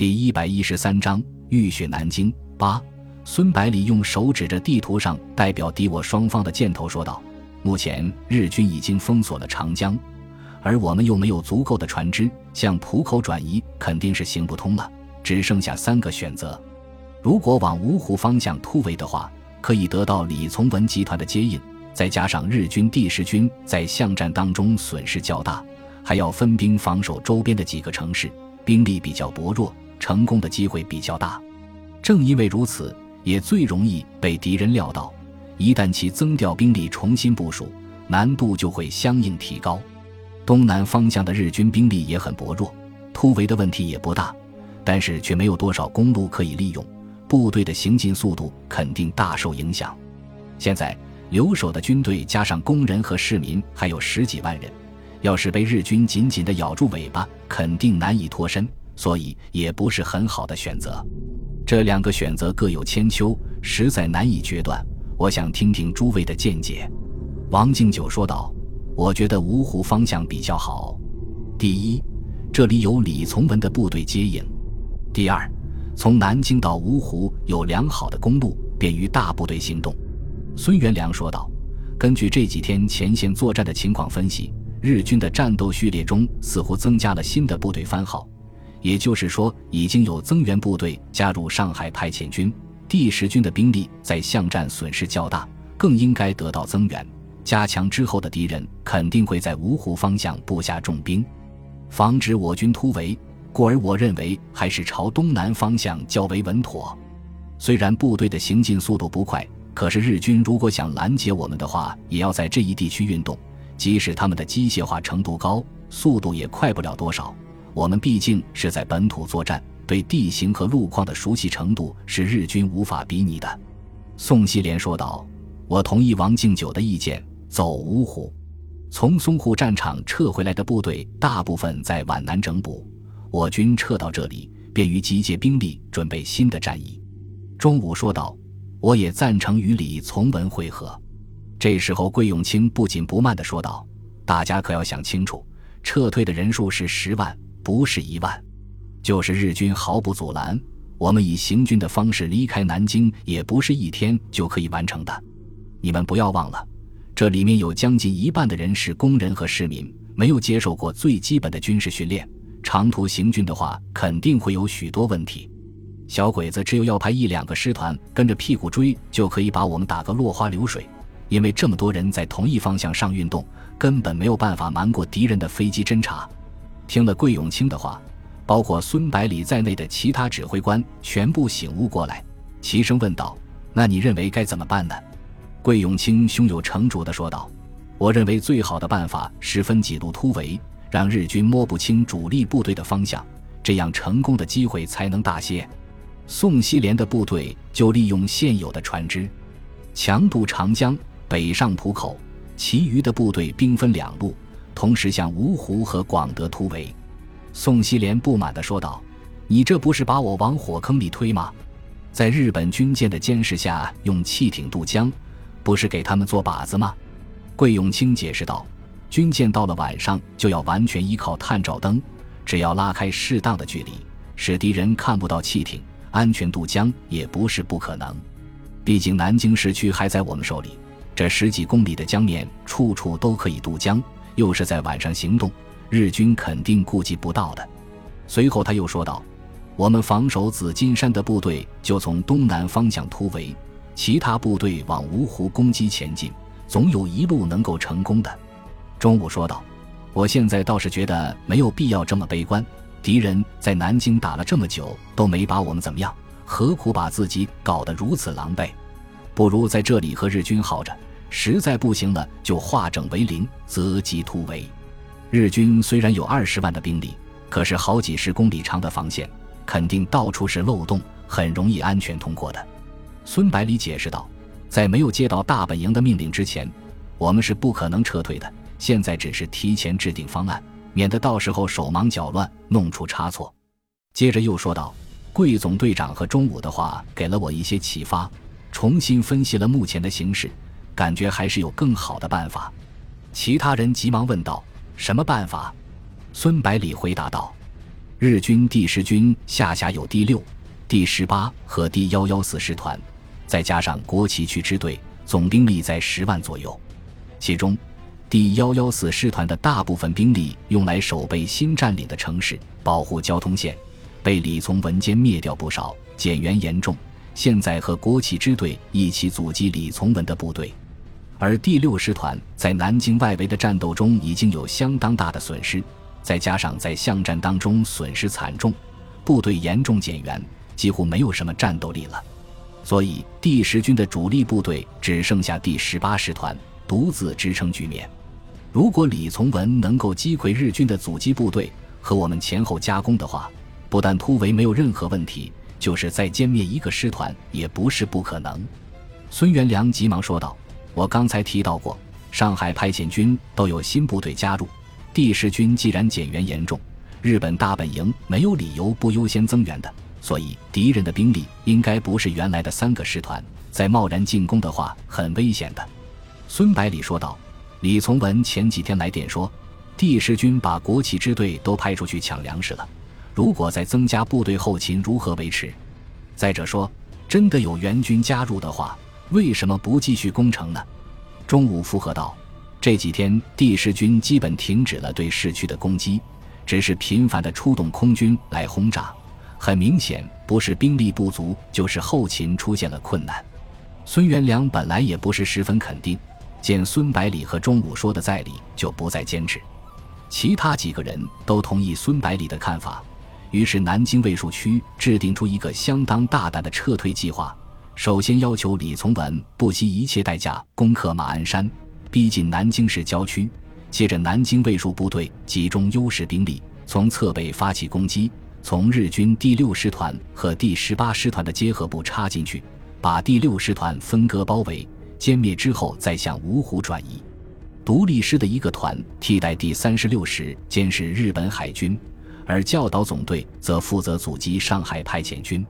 第一百一十三章浴血南京八。孙百里用手指着地图上代表敌我双方的箭头说道：“目前日军已经封锁了长江，而我们又没有足够的船只向浦口转移，肯定是行不通了。只剩下三个选择：如果往芜湖方向突围的话，可以得到李从文集团的接应，再加上日军第十军在巷战当中损失较大，还要分兵防守周边的几个城市，兵力比较薄弱。”成功的机会比较大，正因为如此，也最容易被敌人料到。一旦其增调兵力重新部署，难度就会相应提高。东南方向的日军兵力也很薄弱，突围的问题也不大，但是却没有多少公路可以利用，部队的行进速度肯定大受影响。现在留守的军队加上工人和市民还有十几万人，要是被日军紧紧地咬住尾巴，肯定难以脱身。所以也不是很好的选择，这两个选择各有千秋，实在难以决断。我想听听诸位的见解。”王敬久说道，“我觉得芜湖方向比较好。第一，这里有李从文的部队接应；第二，从南京到芜湖有良好的公路，便于大部队行动。”孙元良说道，“根据这几天前线作战的情况分析，日军的战斗序列中似乎增加了新的部队番号。”也就是说，已经有增援部队加入上海派遣军，第十军的兵力在巷战损失较大，更应该得到增援。加强之后的敌人肯定会在芜湖方向布下重兵，防止我军突围。故而，我认为还是朝东南方向较为稳妥。虽然部队的行进速度不快，可是日军如果想拦截我们的话，也要在这一地区运动。即使他们的机械化程度高，速度也快不了多少。我们毕竟是在本土作战，对地形和路况的熟悉程度是日军无法比拟的。”宋希濂说道，“我同意王敬久的意见，走芜湖。从淞沪战场撤回来的部队大部分在皖南整补，我军撤到这里，便于集结兵力，准备新的战役。”钟武说道，“我也赞成与李从文会合。”这时候，桂永清不紧不慢地说道：“大家可要想清楚，撤退的人数是十万。”不是一万，就是日军毫不阻拦，我们以行军的方式离开南京，也不是一天就可以完成的。你们不要忘了，这里面有将近一半的人是工人和市民，没有接受过最基本的军事训练。长途行军的话，肯定会有许多问题。小鬼子只有要派一两个师团跟着屁股追，就可以把我们打个落花流水。因为这么多人在同一方向上运动，根本没有办法瞒过敌人的飞机侦察。听了桂永清的话，包括孙百里在内的其他指挥官全部醒悟过来，齐声问道：“那你认为该怎么办呢？”桂永清胸有成竹地说道：“我认为最好的办法是分几路突围，让日军摸不清主力部队的方向，这样成功的机会才能大些。”宋希濂的部队就利用现有的船只，强渡长江，北上浦口；其余的部队兵分两路。同时向芜湖和广德突围，宋希濂不满地说道：“你这不是把我往火坑里推吗？在日本军舰的监视下用汽艇渡江，不是给他们做靶子吗？”桂永清解释道：“军舰到了晚上就要完全依靠探照灯，只要拉开适当的距离，使敌人看不到汽艇，安全渡江也不是不可能。毕竟南京市区还在我们手里，这十几公里的江面处处都可以渡江。”又是在晚上行动，日军肯定顾及不到的。随后他又说道：“我们防守紫金山的部队就从东南方向突围，其他部队往芜湖攻击前进，总有一路能够成功的。”中午说道：“我现在倒是觉得没有必要这么悲观。敌人在南京打了这么久都没把我们怎么样，何苦把自己搞得如此狼狈？不如在这里和日军耗着。”实在不行了，就化整为零，择机突围。日军虽然有二十万的兵力，可是好几十公里长的防线，肯定到处是漏洞，很容易安全通过的。孙百里解释道：“在没有接到大本营的命令之前，我们是不可能撤退的。现在只是提前制定方案，免得到时候手忙脚乱，弄出差错。”接着又说道：“桂总队长和中武的话给了我一些启发，重新分析了目前的形势。”感觉还是有更好的办法，其他人急忙问道：“什么办法？”孙百里回答道：“日军第十军下辖有第六、第十八和第幺幺四师团，再加上国旗区支队，总兵力在十万左右。其中，第幺幺四师团的大部分兵力用来守备新占领的城市，保护交通线，被李从文歼灭掉不少，减员严重。现在和国旗支队一起阻击李从文的部队，而第六师团在南京外围的战斗中已经有相当大的损失，再加上在巷战当中损失惨重，部队严重减员，几乎没有什么战斗力了。所以第十军的主力部队只剩下第十八师团独自支撑局面。如果李从文能够击溃日军的阻击部队和我们前后夹攻的话，不但突围没有任何问题，就是再歼灭一个师团也不是不可能。孙元良急忙说道：“我刚才提到过，上海派遣军都有新部队加入，第十军既然减员严重，日本大本营没有理由不优先增援的，所以敌人的兵力应该不是原来的三个师团，再贸然进攻的话很危险的。”孙百里说道。李从文前几天来电说，第十军把国旗支队都派出去抢粮食了。如果再增加部队后勤，如何维持？再者说，真的有援军加入的话，为什么不继续攻城呢？中午附和道：“这几天第十军基本停止了对市区的攻击，只是频繁的出动空军来轰炸。很明显，不是兵力不足，就是后勤出现了困难。”孙元良本来也不是十分肯定。见孙百里和钟武说的在理，就不再坚持。其他几个人都同意孙百里的看法，于是南京卫戍区制定出一个相当大胆的撤退计划。首先要求李从文不惜一切代价攻克马鞍山，逼近南京市郊区。接着，南京卫戍部队集中优势兵力，从侧背发起攻击，从日军第六师团和第十八师团的结合部插进去，把第六师团分割包围。歼灭之后，再向芜湖转移。独立师的一个团替代第三十六师监视日本海军，而教导总队则负责阻击上海派遣军。